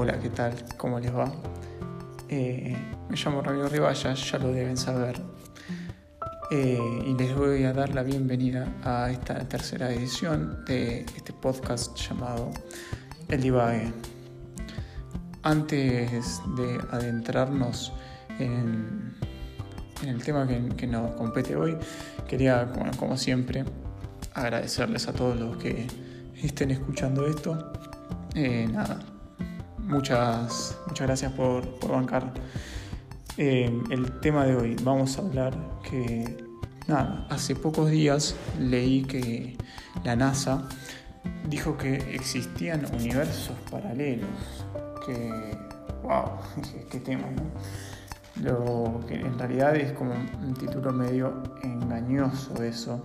Hola, ¿qué tal? ¿Cómo les va? Eh, me llamo Ramiro Ribayas, ya lo deben saber. Eh, y les voy a dar la bienvenida a esta tercera edición de este podcast llamado El Divague. Antes de adentrarnos en, el tema que, nos compete hoy, quería, como siempre, agradecerles a todos los que estén escuchando esto. Eh, nada, muchas, muchas gracias por, bancar eh, el tema de hoy. Vamos a hablar que, nada, hace pocos días leí que la NASA dijo que existían universos paralelos. Que, wow, qué tema, ¿no? Lo que en realidad es como un título medio engañoso eso,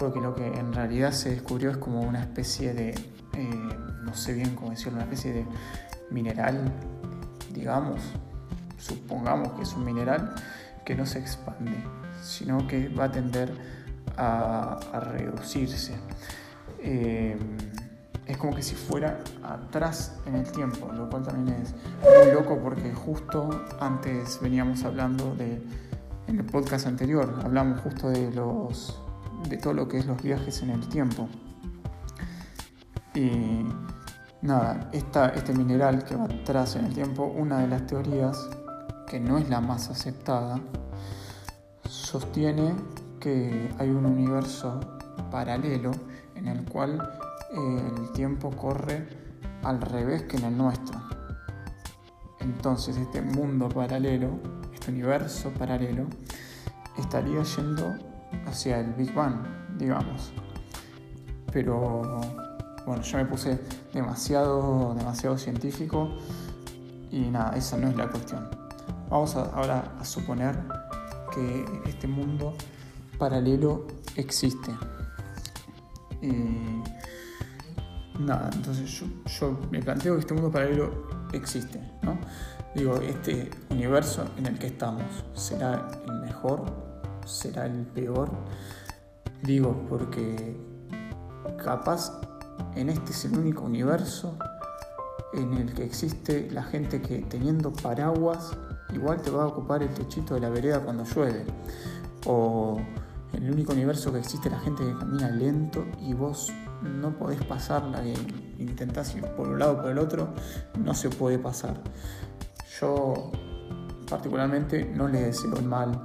porque lo que en realidad se descubrió es como una especie de, eh, no sé bien cómo decirlo, una especie de mineral, digamos, supongamos que es un mineral que no se expande, sino que va a tender a, reducirse. Eh, es como que si fuera atrás en el tiempo, lo cual también es muy loco porque justo antes veníamos hablando de, en el podcast anterior, hablamos justo de los de todo lo que es los viajes en el tiempo. Y nada, este mineral que va atrás en el tiempo, una de las teorías, que no es la más aceptada, sostiene que hay un universo paralelo en el cual el tiempo corre al revés que en el nuestro. Entonces este mundo paralelo, este universo paralelo, estaría yendo hacia el Big Bang, digamos. Pero bueno, yo me puse demasiado, demasiado científico y nada, esa no es la cuestión. Vamos ahora a suponer que este mundo paralelo existe. Y nada, entonces yo, me planteo que este mundo paralelo existe, ¿no? Digo, este universo en el que estamos, ¿será el mejor? ¿Será el peor? Digo, porque capaz en este es el único universo en el que existe la gente que teniendo paraguas igual te va a ocupar el techito de la vereda cuando llueve. O el único universo que existe la gente que camina lento y vos no podés pasarla e intentás ir por un lado o por el otro, no se puede pasar. Yo particularmente no le deseo el mal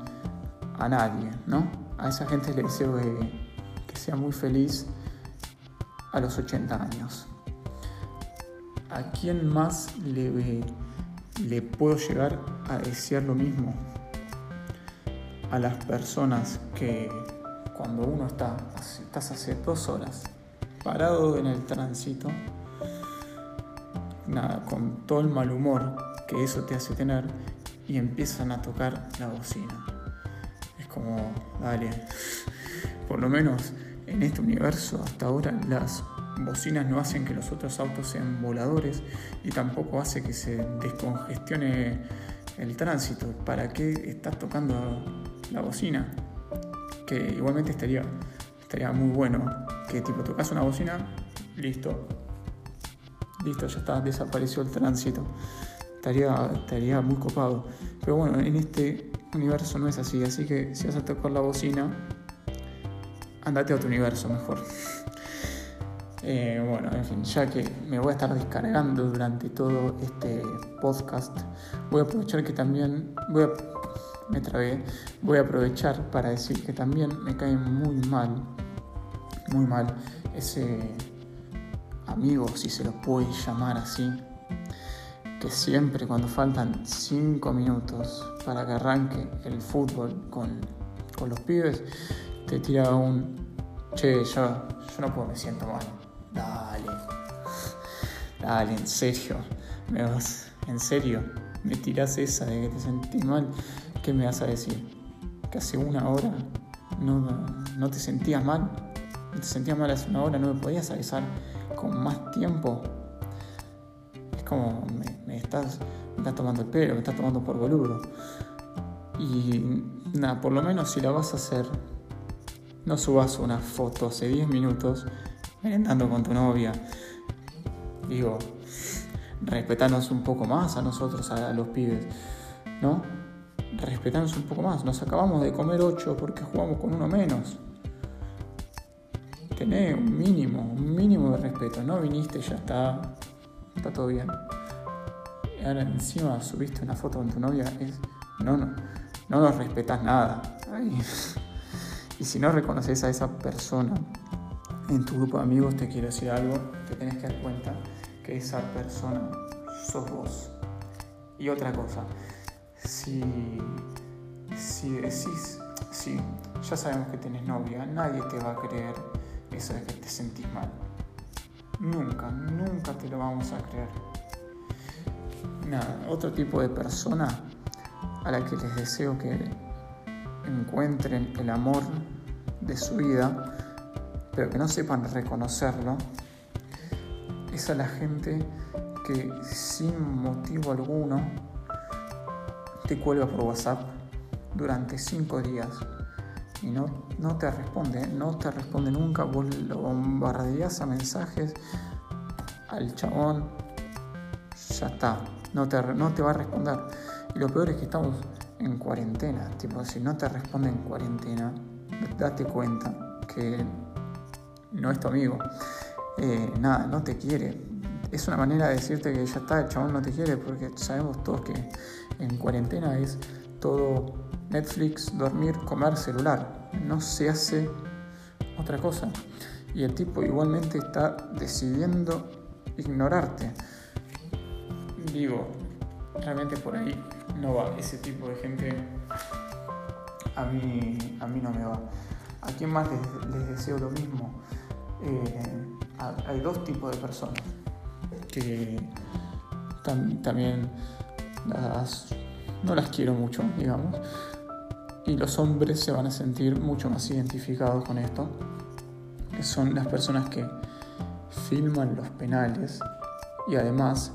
a nadie, ¿no? A esa gente le deseo que, sea muy feliz a los 80 años. ¿A quién más le, le puedo llegar a desear lo mismo? A las personas que cuando uno está, estás hace dos horas parado en el tránsito, nada, con todo el mal humor que eso te hace tener y empiezan a tocar la bocina. Es como, dale, por lo menos en este universo hasta ahora las bocinas no hacen que los otros autos sean voladores y tampoco hace que se descongestione el tránsito. ¿Para qué estás tocando la bocina? Que igualmente estaría, estaría muy bueno que tipo tocas una bocina, listo, listo, ya está, desapareció el tránsito. Estaría, estaría muy copado. Pero bueno, en este universo no es así, así que si vas a tocar la bocina, andate a otro universo mejor. Eh, bueno, en fin, ya que me voy a estar descargando durante todo este podcast, voy a aprovechar que también, voy a, me trabé, voy a aprovechar para decir que también me cae muy mal muy mal ese amigo, si se lo puede llamar así, que siempre cuando faltan 5 minutos para que arranque el fútbol con, los pibes, te tira un, che, yo, yo no puedo, me siento mal. Dale, dale, en serio, me vas, en serio, me tiras esa de que te sentís mal, ¿qué me vas a decir? Que hace una hora no, no te sentías mal te sentías mal hace una hora, no me podías avisar con más tiempo. Es como, me, estás, tomando el pelo, me estás tomando por boludo. Y nada, por lo menos si la vas a hacer, no subas una foto hace 10 minutos merendando con tu novia. Digo, respetarnos un poco más a nosotros, a, los pibes, ¿no? Respetarnos un poco más. Nos acabamos de comer ocho porque jugamos con uno menos. Tené un mínimo, un mínimo de respeto. No viniste, ya está, está todo bien. Y ahora encima subiste una foto con tu novia, es, no, no, no nos respetas nada. Y si no reconoces a esa persona en tu grupo de amigos, te quiero decir algo, te tenés que dar cuenta que esa persona sos vos. Y otra cosa, si, si decís, sí, ya sabemos que tenés novia, nadie te va a creer eso de que te sentís mal. Nunca, nunca te lo vamos a creer. Nada, otro tipo de persona a la que les deseo que encuentren el amor de su vida, pero que no sepan reconocerlo, es a la gente que sin motivo alguno te cuelga por WhatsApp durante cinco días y no, no te responde, no te responde nunca, vos lo bombardeas a mensajes al chabón, ya está, no te, no te va a responder. Y lo peor es que estamos en cuarentena. Tipo, si no te responde en cuarentena, date cuenta que no es tu amigo. Eh, nada, no te quiere. Es una manera de decirte que ya está, el chabón no te quiere, porque sabemos todos que en cuarentena es todo Netflix, dormir, comer, celular. No se hace otra cosa. Y el tipo igualmente está decidiendo ignorarte. Digo, realmente por ahí no va. Ese tipo de gente a mí, a mí no me va. ¿A quién más les, deseo lo mismo? Eh, hay dos tipos de personas que también no las quiero mucho, digamos. Y los hombres se van a sentir mucho más identificados con esto. Que son las personas que filman los penales y además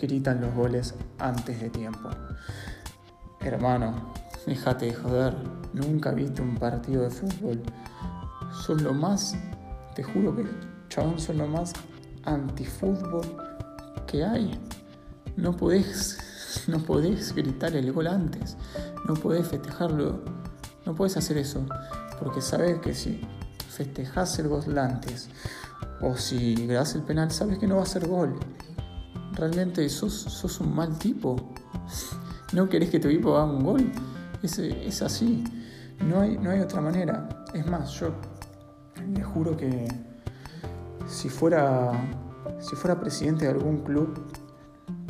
gritan los goles antes de tiempo. Hermano, déjate de joder, nunca viste un partido de fútbol. Son lo más, te juro que chabón, son lo más antifútbol que hay. No podés, no podés gritar el gol antes, no podés festejarlo, no podés hacer eso, porque sabes que si festejas el gol antes o si grabas el penal, sabes que no va a ser gol realmente sos, sos un mal tipo. No querés que tu equipo haga un gol. Es, es así. No hay, no hay otra manera. Es más, yo le juro que si fuera, si fuera presidente de algún club,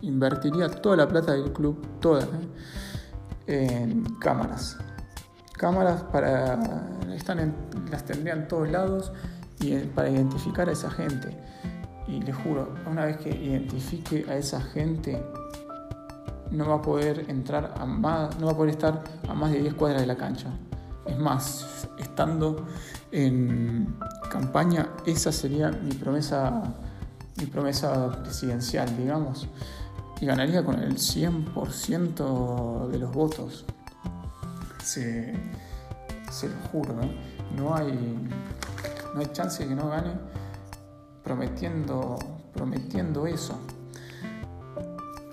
invertiría toda la plata del club, toda, ¿eh? en cámaras. Cámaras para. Están las tendría en todos lados y para identificar a esa gente. Y le juro, una vez que identifique a esa gente, no va a poder entrar a más, no va a poder estar a más de 10 cuadras de la cancha. Es más, estando en campaña, esa sería mi promesa, mi promesa presidencial, digamos. Y ganaría con el 100% de los votos. Se, se lo juro, ¿no? hay, no hay chance de que no gane prometiendo, prometiendo eso.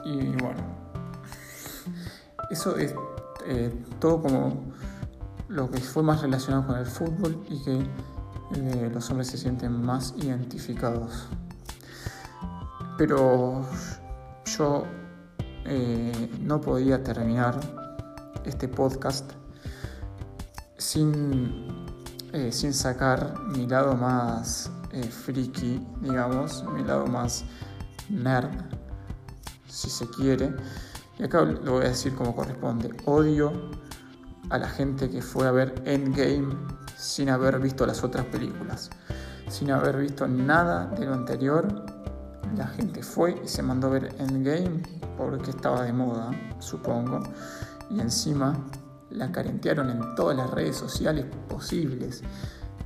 Y bueno, eso es eh, todo como lo que fue más relacionado con el fútbol y que eh, los hombres se sienten más identificados. Pero yo eh, no podía terminar este podcast sin, sin sacar mi lado más friki, digamos, mi lado más nerd, si se quiere. Y acá lo voy a decir como corresponde. Odio a la gente que fue a ver Endgame sin haber visto las otras películas, sin haber visto nada de lo anterior. La gente fue y se mandó a ver Endgame porque estaba de moda, supongo. Y encima la carentearon en todas las redes sociales posibles.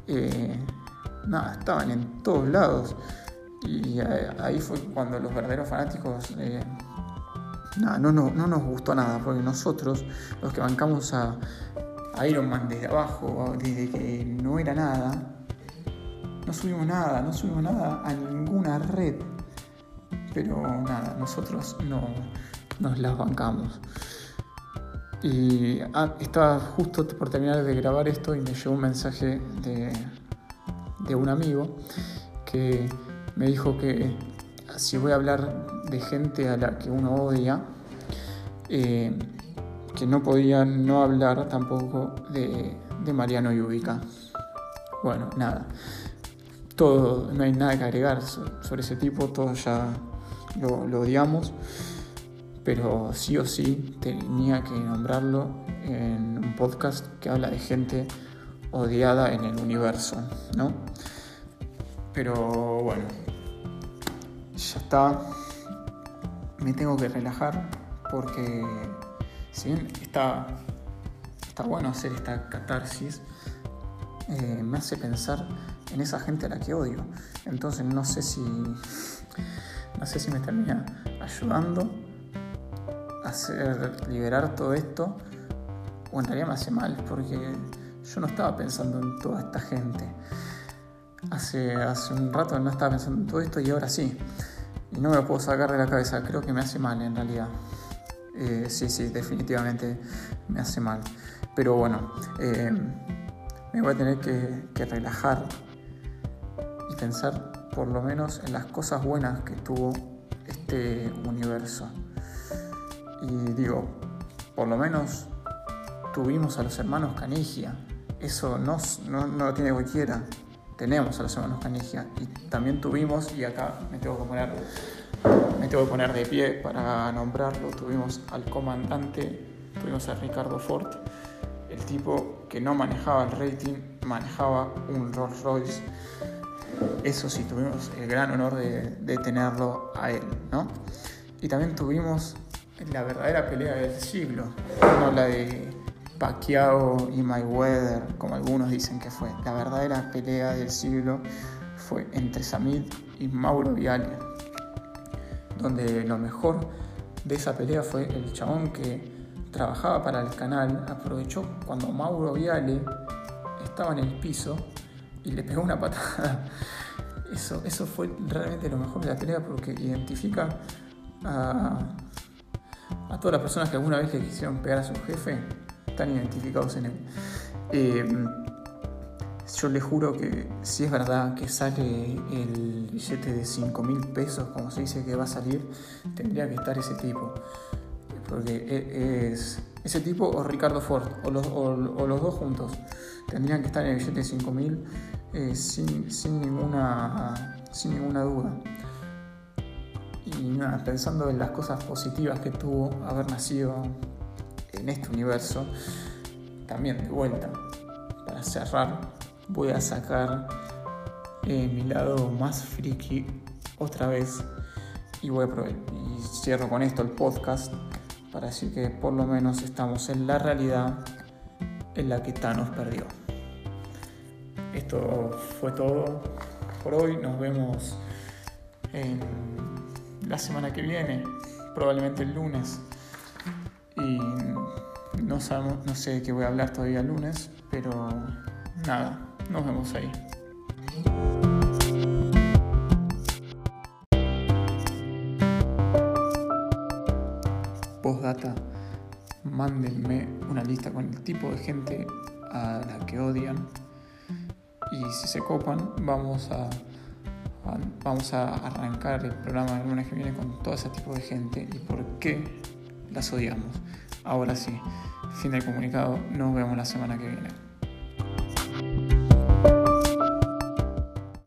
Eh, nada, estaban en todos lados. Y ahí fue cuando los verdaderos fanáticos eh, nada, no, no, nos gustó nada, porque nosotros, los que bancamos a, Iron Man desde abajo, desde que no era nada, no subimos nada, no subimos nada a ninguna red. pero nada, nosotros no nos las bancamos. Y ah, estaba justo por terminar de grabar esto y me llegó un mensaje de un amigo que me dijo que si voy a hablar de gente a la que uno odia, eh, que no podía no hablar tampoco de, Mariano Yubica. Bueno, nada. Todo, no hay nada que agregar sobre ese tipo, todos ya lo, lo odiamos pero sí o sí tenía que nombrarlo en un podcast que habla de gente odiada en el universo, ¿no? Pero bueno, ya está. Me tengo que relajar porque si bien está, está bueno hacer esta catarsis, eh, me hace pensar en esa gente a la que odio. Entonces no sé si no sé si me termina ayudando hacer liberar todo esto, o en realidad me hace mal, porque yo no estaba pensando en toda esta gente. Hace, hace un rato no estaba pensando en todo esto y ahora sí. Y no me lo puedo sacar de la cabeza, creo que me hace mal en realidad. Eh, sí, sí, definitivamente me hace mal. Pero bueno, eh, me voy a tener que, relajar y pensar por lo menos en las cosas buenas que tuvo este universo. Y digo, por lo menos tuvimos a los hermanos Canigia. Eso no, no, lo tiene cualquiera. Tenemos a los hermanos Canigia. Y también tuvimos, y acá me tengo que poner, me tengo que poner de pie para nombrarlo, tuvimos al comandante, tuvimos a Ricardo Ford, el tipo que no manejaba el rating, manejaba un Rolls Royce. Eso sí, tuvimos el gran honor de, de tenerlo a él, ¿no? Y también tuvimos la verdadera pelea del siglo, no la de Pacquiao y Mayweather, como algunos dicen que fue. La verdadera pelea del siglo fue entre Samid y Mauro Viale, donde lo mejor de esa pelea fue el chabón que trabajaba para el canal, aprovechó cuando Mauro Viale estaba en el piso y le pegó una patada. Eso, eso fue realmente lo mejor de la pelea porque identifica a a todas las personas que alguna vez le quisieron pegar a su jefe, están identificados en él. Eh, yo le juro que si es verdad que sale el billete de 5 mil pesos, como se dice que va a salir, tendría que estar ese tipo. Porque e, es ese tipo o Ricardo Ford, o los, dos juntos, tendrían que estar en el billete de 5 mil eh, sin ninguna duda. Y nada, pensando en las cosas positivas que tuvo haber nacido en este universo, también de vuelta, para cerrar, voy a sacar eh, mi lado más friki otra vez y, voy a y cierro con esto el podcast para decir que por lo menos estamos en la realidad en la que Thanos perdió. Esto fue todo por hoy, nos vemos en la semana que viene, probablemente el lunes. Y no, sabemos, no sé de qué voy a hablar todavía el lunes, pero nada, nos vemos ahí. Postdata, mándenme una lista con el tipo de gente a la que odian y si se copan vamos a vamos a arrancar el programa del lunes que viene con todo ese tipo de gente y por qué las odiamos. Ahora sí, fin del comunicado, nos vemos la semana que viene.